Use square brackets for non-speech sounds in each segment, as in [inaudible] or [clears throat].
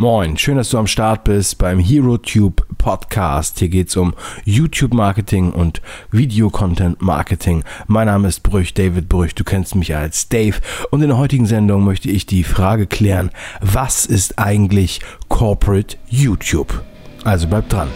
Moin, schön, dass du am Start bist beim HeroTube Podcast. Hier geht es um YouTube Marketing und Video Content Marketing. Mein Name ist Brüch, David Brüch. Du kennst mich als Dave. Und in der heutigen Sendung möchte ich die Frage klären, was ist eigentlich Corporate YouTube? Also bleib dran.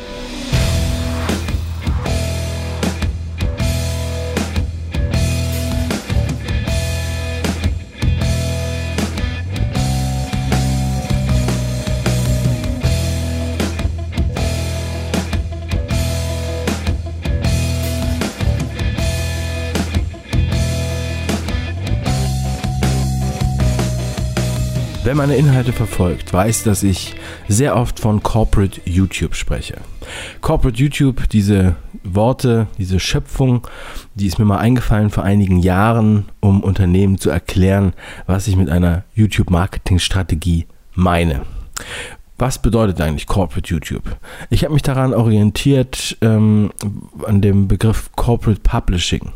Wer meine Inhalte verfolgt, weiß, dass ich sehr oft von Corporate YouTube spreche. Corporate YouTube, diese Worte, diese Schöpfung, die ist mir mal eingefallen vor einigen Jahren, um Unternehmen zu erklären, was ich mit einer YouTube-Marketing-Strategie meine. Was bedeutet eigentlich Corporate YouTube? Ich habe mich daran orientiert ähm, an dem Begriff Corporate Publishing.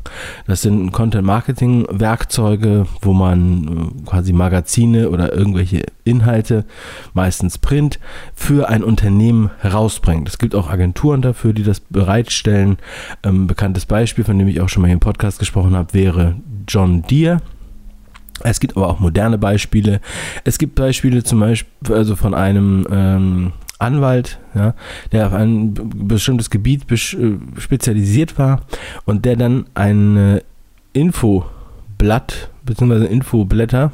Das sind Content Marketing Werkzeuge, wo man äh, quasi Magazine oder irgendwelche Inhalte, meistens Print, für ein Unternehmen herausbringt. Es gibt auch Agenturen dafür, die das bereitstellen. Ähm, bekanntes Beispiel, von dem ich auch schon mal hier im Podcast gesprochen habe, wäre John Deere es gibt aber auch moderne Beispiele. Es gibt Beispiele zum Beispiel also von einem ähm, Anwalt, ja, der auf ein bestimmtes Gebiet äh, spezialisiert war und der dann ein Infoblatt bzw. Infoblätter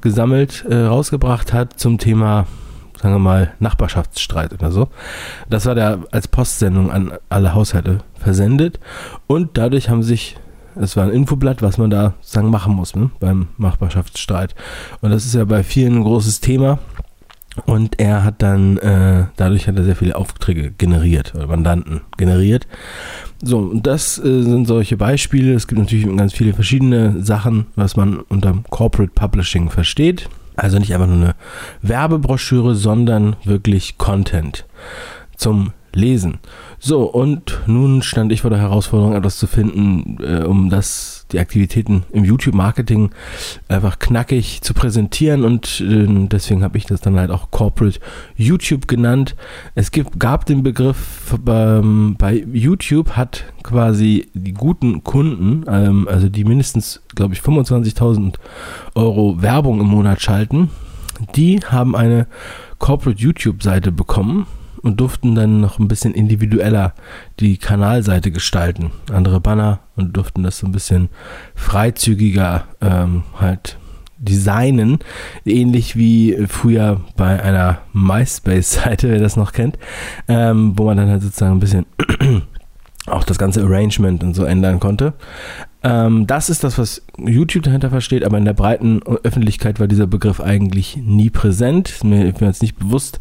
gesammelt äh, rausgebracht hat zum Thema, sagen wir mal, Nachbarschaftsstreit oder so. Das war der als Postsendung an alle Haushalte versendet und dadurch haben sich es war ein Infoblatt, was man da sagen machen muss ne, beim Nachbarschaftsstreit. Und das ist ja bei vielen ein großes Thema. Und er hat dann, äh, dadurch hat er sehr viele Aufträge generiert oder Mandanten generiert. So, und das äh, sind solche Beispiele. Es gibt natürlich ganz viele verschiedene Sachen, was man unter Corporate Publishing versteht. Also nicht einfach nur eine Werbebroschüre, sondern wirklich Content zum Lesen. So, und nun stand ich vor der Herausforderung, etwas zu finden, äh, um das, die Aktivitäten im YouTube-Marketing einfach knackig zu präsentieren und äh, deswegen habe ich das dann halt auch Corporate YouTube genannt. Es gibt, gab den Begriff ähm, bei YouTube hat quasi die guten Kunden, ähm, also die mindestens, glaube ich, 25.000 Euro Werbung im Monat schalten, die haben eine Corporate YouTube-Seite bekommen und durften dann noch ein bisschen individueller die Kanalseite gestalten. Andere Banner und durften das so ein bisschen freizügiger ähm, halt designen. Ähnlich wie früher bei einer MySpace-Seite, [laughs] wer das noch kennt, ähm, wo man dann halt sozusagen ein bisschen auch das ganze Arrangement und so ändern konnte. Ähm, das ist das, was YouTube dahinter versteht, aber in der breiten Öffentlichkeit war dieser Begriff eigentlich nie präsent. Mir war jetzt nicht bewusst.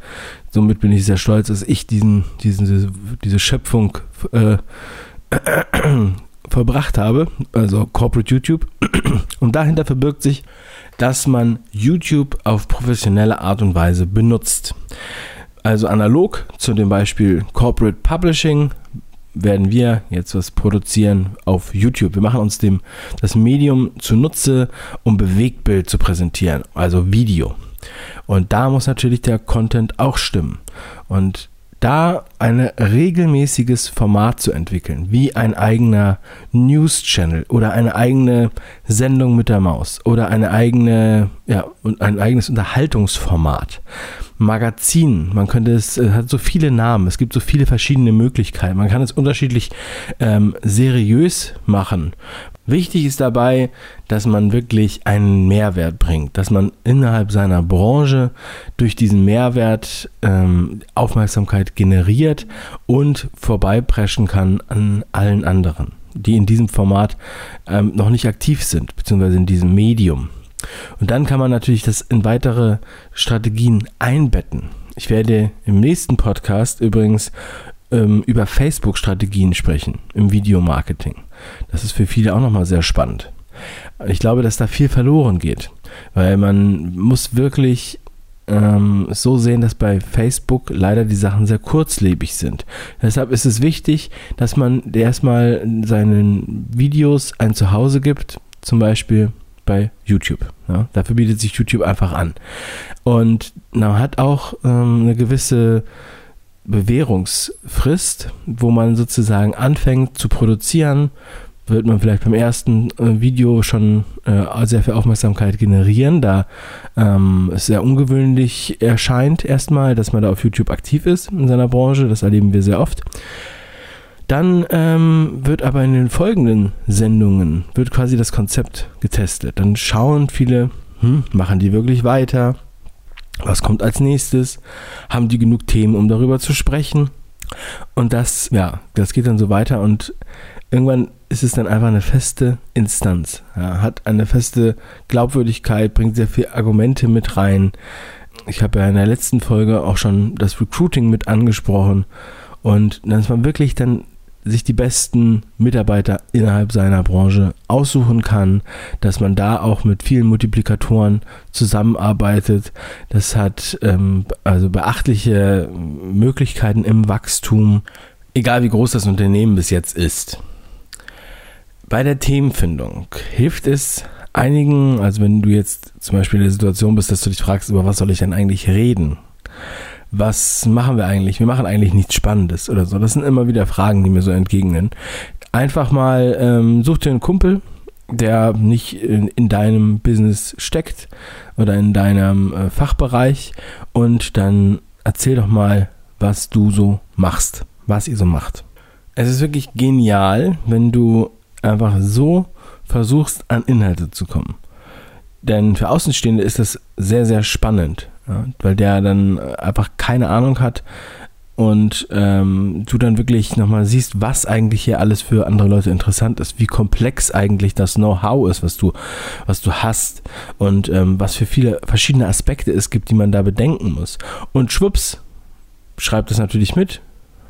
Somit bin ich sehr stolz, dass ich diesen, diesen diese, Schöpfung äh, [clears throat] verbracht habe, also Corporate YouTube. [clears throat] Und dahinter verbirgt sich, dass man YouTube auf professionelle Art und Weise benutzt. Also analog zu dem Beispiel Corporate Publishing werden wir jetzt was produzieren auf YouTube. Wir machen uns dem, das Medium zunutze, um Bewegtbild zu präsentieren, also Video. Und da muss natürlich der Content auch stimmen. Und da ein regelmäßiges Format zu entwickeln, wie ein eigener News-Channel oder eine eigene Sendung mit der Maus oder eine eigene, ja, ein eigenes Unterhaltungsformat. Magazin, man könnte es, es hat so viele Namen, es gibt so viele verschiedene Möglichkeiten. Man kann es unterschiedlich ähm, seriös machen. Wichtig ist dabei, dass man wirklich einen Mehrwert bringt, dass man innerhalb seiner Branche durch diesen Mehrwert ähm, Aufmerksamkeit generiert und vorbeipreschen kann an allen anderen, die in diesem Format ähm, noch nicht aktiv sind, beziehungsweise in diesem Medium. Und dann kann man natürlich das in weitere Strategien einbetten. Ich werde im nächsten Podcast übrigens ähm, über Facebook-Strategien sprechen im Videomarketing. Das ist für viele auch nochmal sehr spannend. Ich glaube, dass da viel verloren geht, weil man muss wirklich ähm, so sehen, dass bei Facebook leider die Sachen sehr kurzlebig sind. Deshalb ist es wichtig, dass man erstmal seinen Videos ein Zuhause gibt, zum Beispiel bei YouTube. Ja? Dafür bietet sich YouTube einfach an. Und man hat auch ähm, eine gewisse Bewährungsfrist, wo man sozusagen anfängt zu produzieren, wird man vielleicht beim ersten äh, Video schon äh, sehr viel Aufmerksamkeit generieren, da ähm, es sehr ungewöhnlich erscheint erstmal, dass man da auf YouTube aktiv ist in seiner Branche. Das erleben wir sehr oft. Dann ähm, wird aber in den folgenden Sendungen wird quasi das Konzept getestet. Dann schauen viele, hm, machen die wirklich weiter? Was kommt als nächstes? Haben die genug Themen, um darüber zu sprechen? Und das, ja, das geht dann so weiter und irgendwann ist es dann einfach eine feste Instanz, ja, hat eine feste Glaubwürdigkeit, bringt sehr viele Argumente mit rein. Ich habe ja in der letzten Folge auch schon das Recruiting mit angesprochen und dass man wirklich dann sich die besten Mitarbeiter innerhalb seiner Branche aussuchen kann, dass man da auch mit vielen Multiplikatoren zusammenarbeitet. Das hat ähm, also beachtliche Möglichkeiten im Wachstum, egal wie groß das Unternehmen bis jetzt ist. Bei der Themenfindung hilft es einigen, also wenn du jetzt zum Beispiel in der Situation bist, dass du dich fragst, über was soll ich denn eigentlich reden? Was machen wir eigentlich? Wir machen eigentlich nichts Spannendes oder so. Das sind immer wieder Fragen, die mir so entgegnen. Einfach mal ähm, such dir einen Kumpel, der nicht in, in, deinem Business steckt oder in deinem äh, Fachbereich und dann erzähl doch mal, was du so machst, was ihr so macht. Es ist wirklich genial, wenn du einfach so versuchst, an Inhalte zu kommen. Denn für Außenstehende ist das sehr, sehr spannend, ja, weil der dann einfach keine Ahnung hat und ähm, du dann wirklich nochmal siehst, was eigentlich hier alles für andere Leute interessant ist, wie komplex eigentlich das Know-how ist, was du, was du hast und ähm, was für viele verschiedene Aspekte es gibt, die man da bedenken muss. Und schwupps, schreibt das natürlich mit,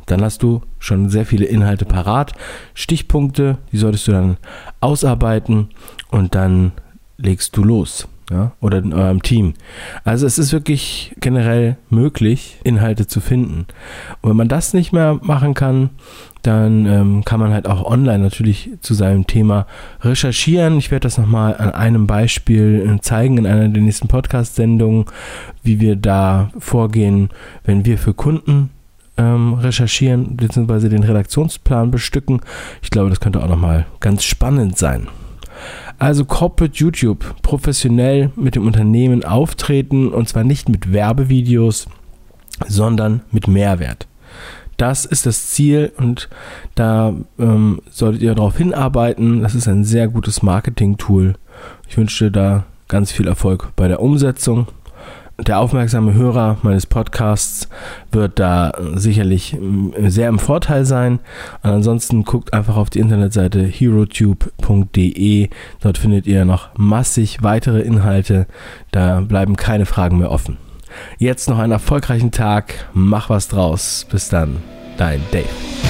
dann hast du schon sehr viele Inhalte parat. Stichpunkte, die solltest du dann ausarbeiten und dann legst du los. Ja, oder in eurem Team. Also es ist wirklich generell möglich, Inhalte zu finden. Und wenn man das nicht mehr machen kann, dann ähm, kann man halt auch online natürlich zu seinem Thema recherchieren. Ich werde das nochmal an einem Beispiel äh, zeigen in einer der nächsten Podcast-Sendungen, wie wir da vorgehen, wenn wir für Kunden ähm, recherchieren bzw. den Redaktionsplan bestücken. Ich glaube, das könnte auch nochmal ganz spannend sein. Also Corporate YouTube, professionell mit dem Unternehmen auftreten und zwar nicht mit Werbevideos, sondern mit Mehrwert. Das ist das Ziel und da ähm, solltet ihr darauf hinarbeiten. Das ist ein sehr gutes Marketing-Tool. Ich wünsche dir da ganz viel Erfolg bei der Umsetzung der aufmerksame Hörer meines Podcasts wird da sicherlich äh, sehr im Vorteil sein. Und ansonsten guckt einfach auf die Internetseite herotube.de. Dort findet ihr noch massig weitere Inhalte. Da bleiben keine Fragen mehr offen. Jetzt noch einen erfolgreichen Tag. Mach was draus. Bis dann. Dein Dave.